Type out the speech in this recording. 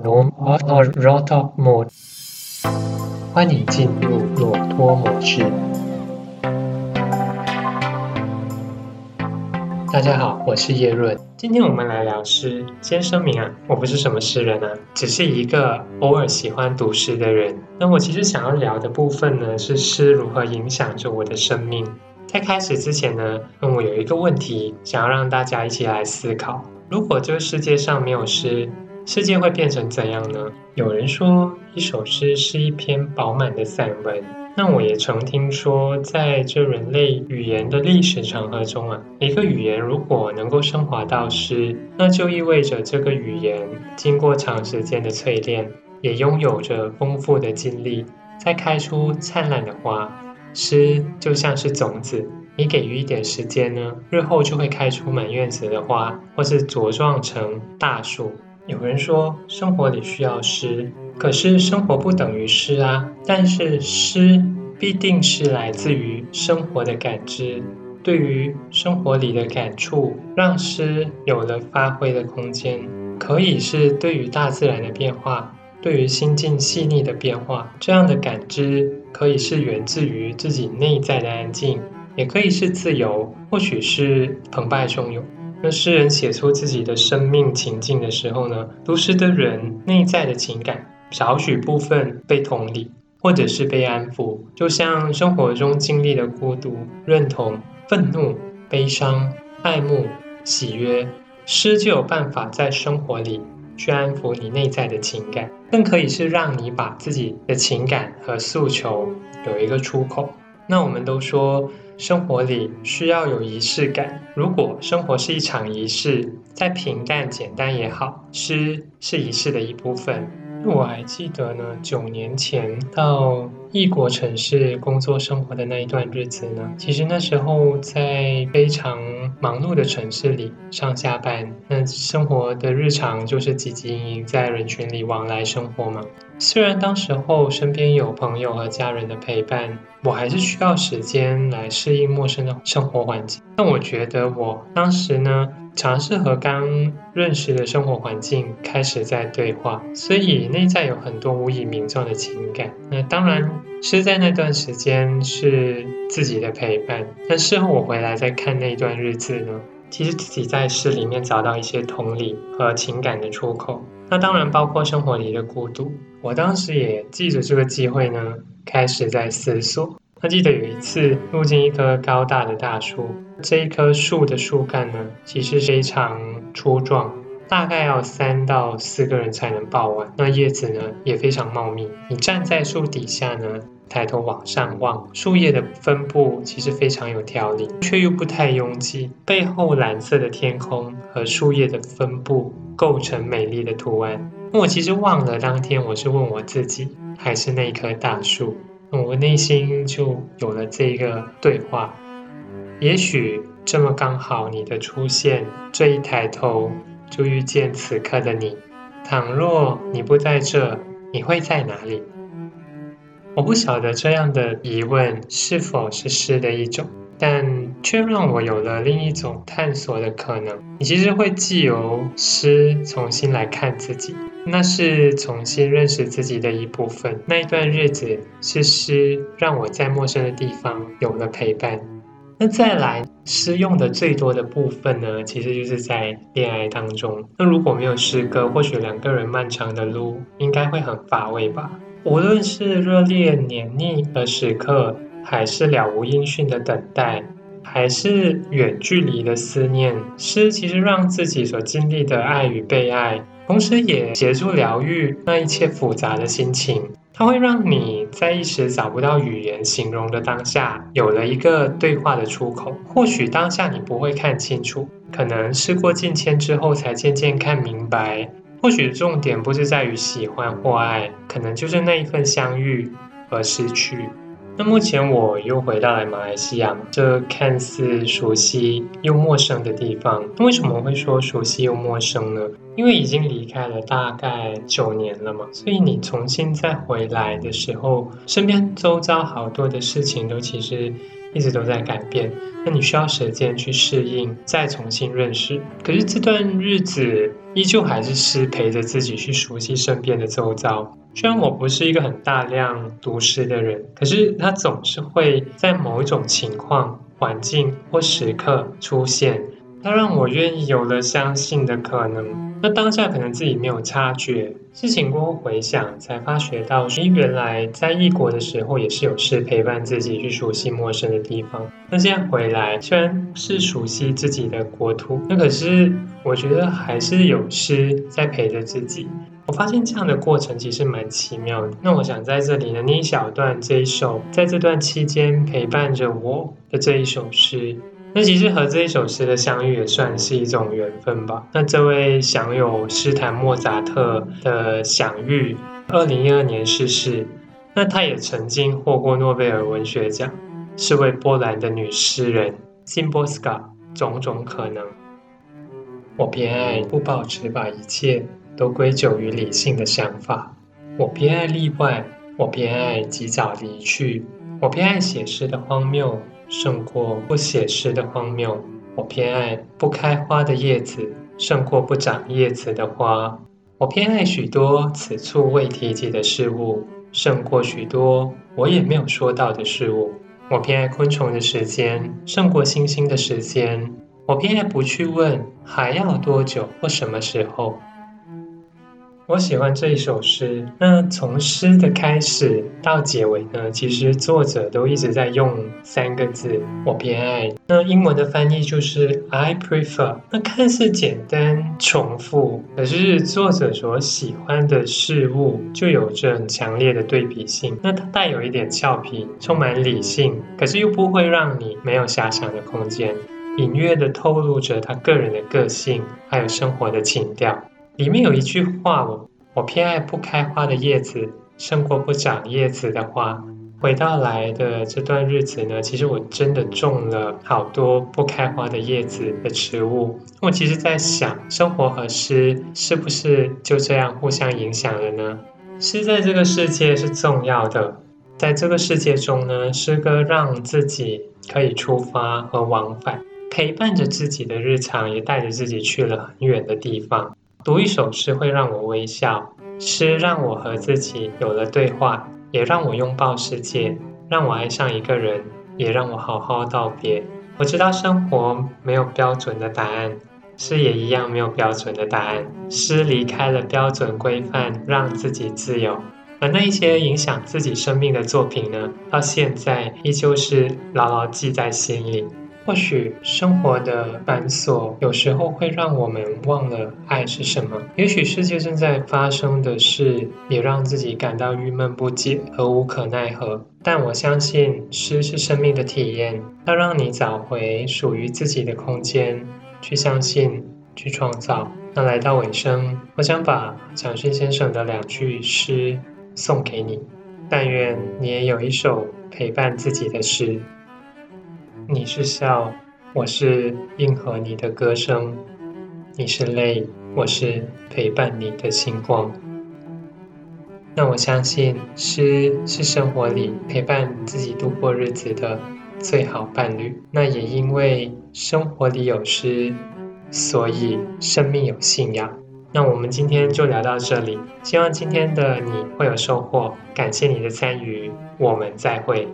No Auto Mode，欢迎进入裸脱模式。大家好，我是叶润，今天我们来聊诗。先声明啊，我不是什么诗人啊，只是一个偶尔喜欢读诗的人。那我其实想要聊的部分呢，是诗如何影响着我的生命。在开始之前呢，我有一个问题想要让大家一起来思考：如果这个世界上没有诗，世界会变成怎样呢？有人说，一首诗是一篇饱满的散文。那我也曾听说，在这人类语言的历史长河中啊，一个语言如果能够升华到诗，那就意味着这个语言经过长时间的淬炼，也拥有着丰富的经历，在开出灿烂的花。诗就像是种子，你给予一点时间呢，日后就会开出满院子的花，或是茁壮成大树。有人说，生活里需要诗，可是生活不等于诗啊。但是诗必定是来自于生活的感知，对于生活里的感触，让诗有了发挥的空间。可以是对于大自然的变化，对于心境细腻的变化，这样的感知可以是源自于自己内在的安静，也可以是自由，或许是澎湃汹涌。那诗人写出自己的生命情境的时候呢，读诗的人内在的情感少许部分被同理，或者是被安抚，就像生活中经历的孤独、认同、愤怒、悲伤、爱慕、喜悦，诗就有办法在生活里去安抚你内在的情感，更可以是让你把自己的情感和诉求有一个出口。那我们都说。生活里需要有仪式感。如果生活是一场仪式，再平淡简单也好，诗是仪式的一部分。我还记得呢，九年前到异国城市工作生活的那一段日子呢，其实那时候在非常忙碌的城市里上下班，那生活的日常就是汲汲营营在人群里往来生活嘛。虽然当时候身边有朋友和家人的陪伴，我还是需要时间来适应陌生的生活环境。但我觉得我当时呢，尝试和刚认识的生活环境开始在对话，所以内在有很多无以名状的情感。那当然是在那段时间是自己的陪伴。但事后我回来再看那段日子呢，其实自己在诗里面找到一些同理和情感的出口。那当然包括生活里的孤独。我当时也记着这个机会呢，开始在思索。他记得有一次路经一棵高大的大树，这一棵树的树干呢，其实非常粗壮，大概要三到四个人才能抱完。那叶子呢，也非常茂密。你站在树底下呢，抬头往上望，树叶的分布其实非常有条理，却又不太拥挤。背后蓝色的天空和树叶的分布。构成美丽的图案。我其实忘了当天我是问我自己，还是那棵大树。我内心就有了这个对话。也许这么刚好，你的出现，这一抬头就遇见此刻的你。倘若你不在这，你会在哪里？我不晓得这样的疑问是否是诗的一种。但却让我有了另一种探索的可能。你其实会借由诗重新来看自己，那是重新认识自己的一部分。那一段日子是诗让我在陌生的地方有了陪伴。那再来，诗用的最多的部分呢，其实就是在恋爱当中。那如果没有诗歌，或许两个人漫长的路应该会很乏味吧。无论是热烈黏腻的时刻。还是了无音讯的等待，还是远距离的思念。诗其实让自己所经历的爱与被爱，同时也协助疗愈那一切复杂的心情。它会让你在一时找不到语言形容的当下，有了一个对话的出口。或许当下你不会看清楚，可能事过境迁之后才渐渐看明白。或许重点不是在于喜欢或爱，可能就是那一份相遇和失去。那目前我又回到了马来西亚，这看似熟悉又陌生的地方。那为什么会说熟悉又陌生呢？因为已经离开了大概九年了嘛，所以你重新再回来的时候，身边周遭好多的事情都其实一直都在改变，那你需要时间去适应，再重新认识。可是这段日子依旧还是诗陪着自己去熟悉身边的周遭。虽然我不是一个很大量读诗的人，可是他总是会在某一种情况、环境或时刻出现。它让我愿意有了相信的可能。那当下可能自己没有察觉，事情过后回想，才发觉到，咦，原来在异国的时候也是有诗陪伴自己去熟悉陌生的地方。那现在回来，虽然是熟悉自己的国土，那可是我觉得还是有诗在陪着自己。我发现这样的过程其实蛮奇妙的。那我想在这里呢，念一小段这一首，在这段期间陪伴着我的这一首诗。那其实和这一首诗的相遇也算是一种缘分吧。那这位享有诗坛莫扎特的享誉，二零一二年逝世。那她也曾经获过诺贝尔文学奖，是位波兰的女诗人。Szymborska，种种可能。我偏爱不保持把一切都归咎于理性的想法。我偏爱例外。我偏爱及早离去。我偏爱写诗的荒谬。胜过不写诗的荒谬。我偏爱不开花的叶子，胜过不长叶子的花。我偏爱许多此处未提及的事物，胜过许多我也没有说到的事物。我偏爱昆虫的时间，胜过星星的时间。我偏爱不去问还要多久或什么时候。我喜欢这一首诗。那从诗的开始到结尾呢，其实作者都一直在用三个字“我偏爱”。那英文的翻译就是 “I prefer”。那看似简单重复，可是作者所喜欢的事物就有着很强烈的对比性。那它带有一点俏皮，充满理性，可是又不会让你没有遐想的空间，隐约的透露着他个人的个性，还有生活的情调。里面有一句话，我我偏爱不开花的叶子，胜过不长叶子的花。回到来的这段日子呢，其实我真的种了好多不开花的叶子的植物。我其实在想，生活和诗是不是就这样互相影响了呢？诗在这个世界是重要的，在这个世界中呢，诗歌让自己可以出发和往返，陪伴着自己的日常，也带着自己去了很远的地方。读一首诗会让我微笑，诗让我和自己有了对话，也让我拥抱世界，让我爱上一个人，也让我好好道别。我知道生活没有标准的答案，诗也一样没有标准的答案。诗离开了标准规范，让自己自由。而那一些影响自己生命的作品呢，到现在依旧是牢牢记在心里。或许生活的繁琐有时候会让我们忘了爱是什么。也许世界正在发生的事也让自己感到郁闷不解和无可奈何。但我相信诗是生命的体验，它让你找回属于自己的空间，去相信，去创造。那来到尾声，我想把蒋勋先生的两句诗送给你。但愿你也有一首陪伴自己的诗。你是笑，我是应和你的歌声；你是泪，我是陪伴你的星光。那我相信，诗是生活里陪伴自己度过日子的最好伴侣。那也因为生活里有诗，所以生命有信仰。那我们今天就聊到这里，希望今天的你会有收获。感谢你的参与，我们再会。